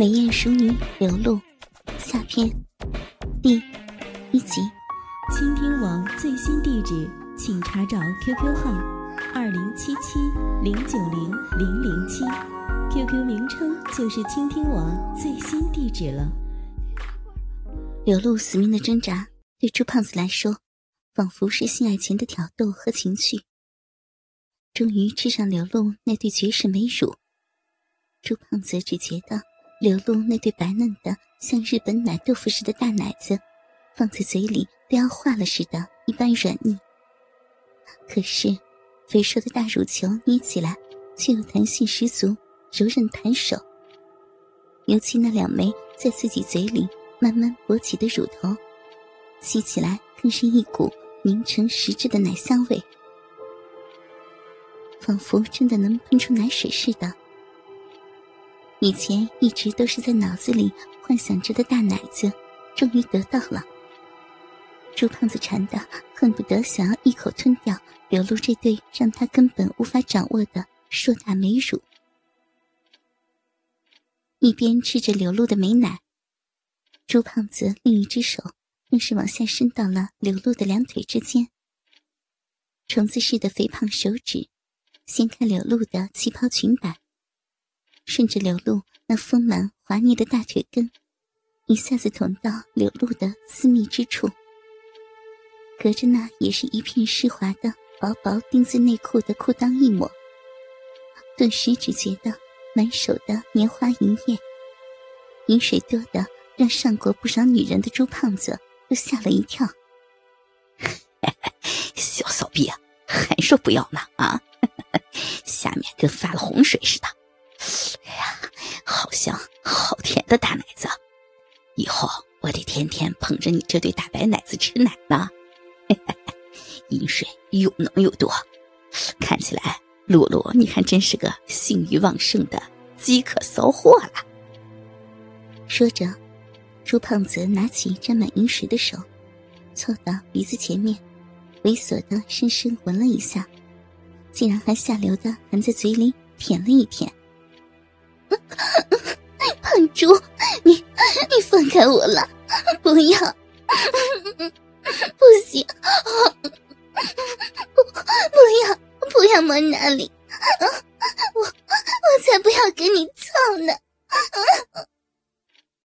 美艳淑女流露下篇第一集。倾听网最新地址，请查找 QQ 号二零七七零九零零零七，QQ 名称就是倾听网最新地址了。流露死命的挣扎，对朱胖子来说，仿佛是性爱前的挑逗和情趣。终于吃上流露那对绝世美乳，朱胖子只觉得流露那对白嫩的像日本奶豆腐似的大奶子，放在嘴里都要化了似的，一般软腻。可是，肥硕的大乳球捏起来却又弹性十足，柔韧弹手。尤其那两枚在自己嘴里慢慢勃起的乳头，吸起来更是一股凝成实质的奶香味。仿佛真的能喷出奶水似的。以前一直都是在脑子里幻想着的大奶子，终于得到了。朱胖子馋的恨不得想要一口吞掉，流露这对让他根本无法掌握的硕大美乳。一边吃着流露的美奶，朱胖子另一只手更是往下伸到了流露的两腿之间，虫子似的肥胖手指。掀开柳露的旗袍裙摆，顺着柳露那丰满滑腻的大腿根，一下子捅到柳露的私密之处。隔着那也是一片湿滑的薄薄丁字内裤的裤裆一抹，顿时只觉得满手的棉花银液，饮水多的让上过不少女人的猪胖子都吓了一跳。小骚逼啊，还说不要呢啊！下面跟发了洪水似的，好香好甜的大奶子，以后我得天天捧着你这对大白奶子吃奶呢。饮水又浓又多，看起来露露你还真是个性欲旺盛的饥渴骚货了。说着，朱胖子拿起沾满饮水的手，凑到鼻子前面，猥琐的深深闻了一下。竟然还下流的含在嘴里舔了一舔，猪，你你放开我了，不要，不行，不不要不要摸那里，我我才不要给你操呢！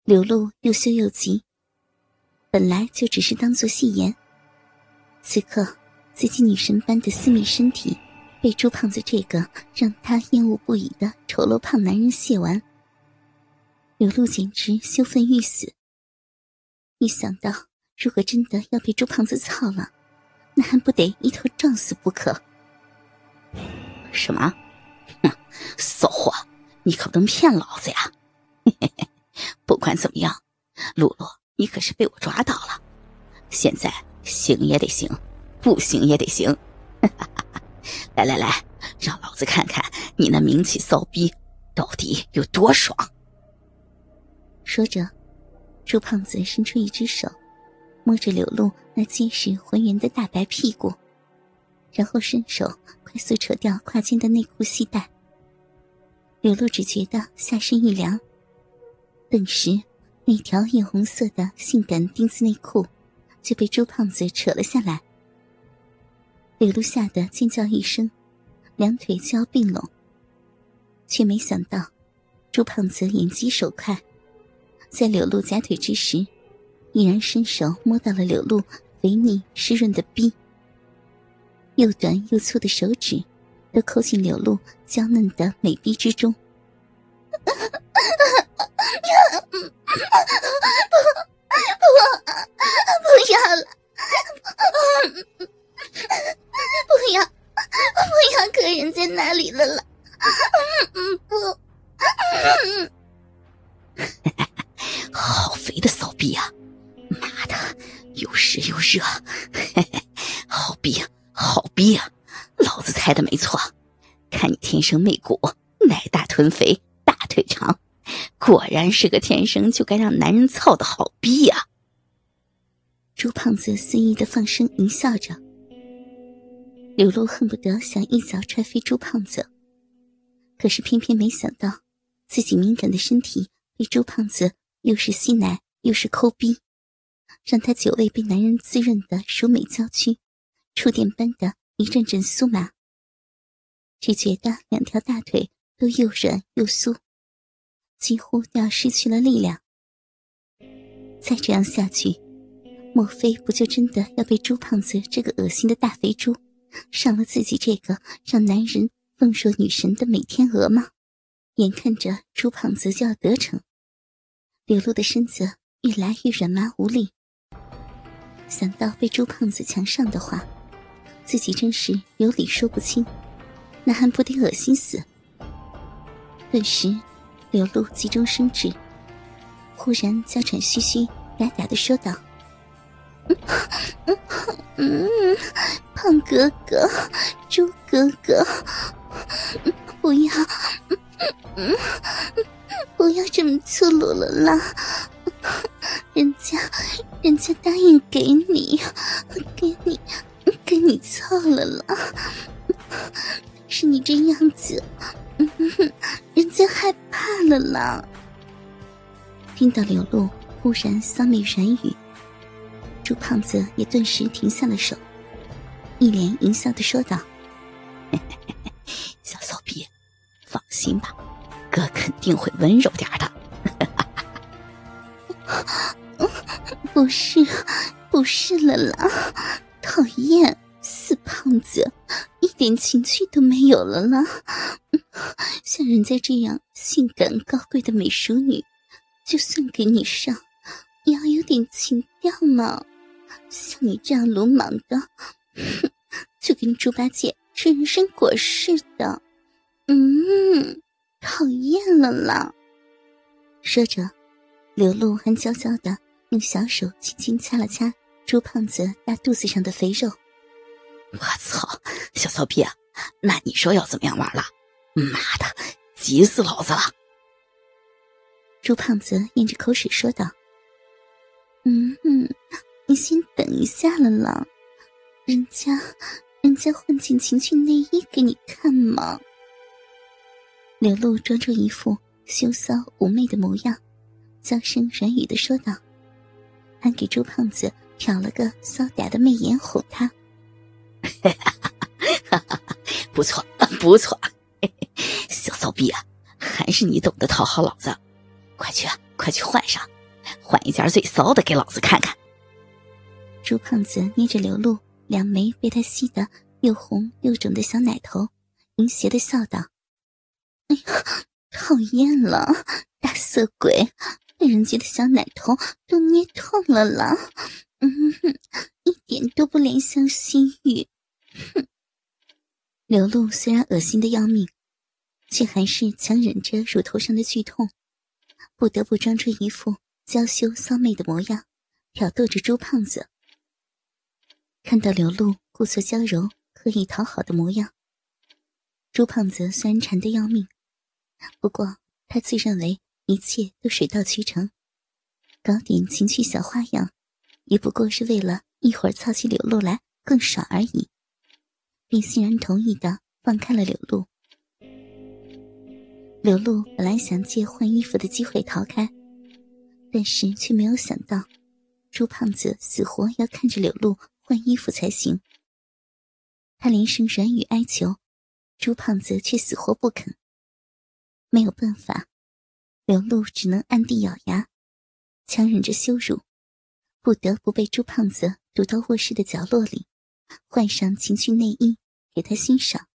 流露又羞又急，本来就只是当做戏言，此刻自己女神般的私密身体。被朱胖子这个让他厌恶不已的丑陋胖男人亵玩，刘露简直羞愤欲死。一想到如果真的要被朱胖子操了，那还不得一头撞死不可？什么？哼，骚货！你可不能骗老子呀！嘿嘿嘿不管怎么样，露露，你可是被我抓到了，现在行也得行，不行也得行。来来来，让老子看看你那名气骚逼到底有多爽！说着，朱胖子伸出一只手，摸着柳露那结实浑圆的大白屁股，然后伸手快速扯掉胯间的内裤系带。柳露只觉得下身一凉，顿时那条艳红色的性感丁字内裤就被朱胖子扯了下来。柳露吓得尖叫一声，两腿就要并拢，却没想到朱胖子眼疾手快，在柳露夹腿之时，已然伸手摸到了柳露肥腻湿润的臂，又短又粗的手指都扣进柳露娇嫩的美臂之中。又湿又热，好逼，好逼啊！老子猜的没错，看你天生媚骨，奶大臀肥，大腿长，果然是个天生就该让男人操的好逼呀！朱胖子肆意的放声淫笑着。柳露恨不得想一脚踹飞朱胖子，可是偏偏没想到，自己敏感的身体被朱胖子又是吸奶又是抠逼，让他久未被男人滋润的柔美娇躯，触电般的一阵阵酥麻。只觉得两条大腿都又软又酥，几乎都要失去了力量。再这样下去，莫非不就真的要被朱胖子这个恶心的大肥猪上了自己这个让男人奉若女神的美天鹅吗？眼看着朱胖子就要得逞，流露的身子越来越软麻无力。想到被朱胖子强上的话，自己真是有理说不清，那还不得恶心死？顿时，柳露急中生智。忽然娇喘吁吁、嗲嗲的说道：“嗯，胖哥哥，猪哥哥，不要，不要这么粗鲁了啦！人家，人家答应给你，给你，给你操了啦！是你这样子，人家害怕了啦！”听到柳露忽然骚媚软语，朱胖子也顿时停下了手，一脸淫笑的说道：“ 小骚逼，放心吧，哥肯定会温柔点的。”“不是，不是了啦，讨厌，死胖子，一点情趣都没有了啦！像人家这样性感高贵的美淑女。”就算给你上，也要有点情调嘛。像你这样鲁莽的，哼，就跟猪八戒吃人参果似的。嗯，讨厌了啦。说着，刘露还娇娇的用小手轻轻掐了掐猪胖子大肚子上的肥肉。我操，小骚逼，那你说要怎么样玩了？妈的，急死老子了！朱胖子咽着口水说道：“嗯嗯，你先等一下了啦，人家，人家换件情趣内衣给你看嘛。”刘露装出一副羞骚妩媚的模样，娇声软语的说道，还给朱胖子挑了个骚嗲的媚眼，哄他：“不错，不错，小骚逼啊，还是你懂得讨好老子。”快去，快去换上，换一件最骚的给老子看看。朱胖子捏着刘露两枚被他吸得又红又肿的小奶头，淫邪的笑道：“哎呀，讨厌了，大色鬼，被被人家的小奶头都捏痛了啦！嗯哼，一点都不怜香惜玉。”哼。刘露虽然恶心的要命，却还是强忍着乳头上的剧痛。不得不装出一副娇羞骚媚的模样，挑逗着朱胖子。看到刘露故作娇柔、刻意讨好的模样，朱胖子虽然馋得要命，不过他自认为一切都水到渠成，搞点情趣小花样，也不过是为了一会儿操起柳露来更爽而已，便欣然同意的放开了柳露。柳露本来想借换衣服的机会逃开，但是却没有想到，朱胖子死活要看着柳露换衣服才行。他连声软语哀求，朱胖子却死活不肯。没有办法，刘露只能暗地咬牙，强忍着羞辱，不得不被朱胖子堵到卧室的角落里，换上情趣内衣给他欣赏。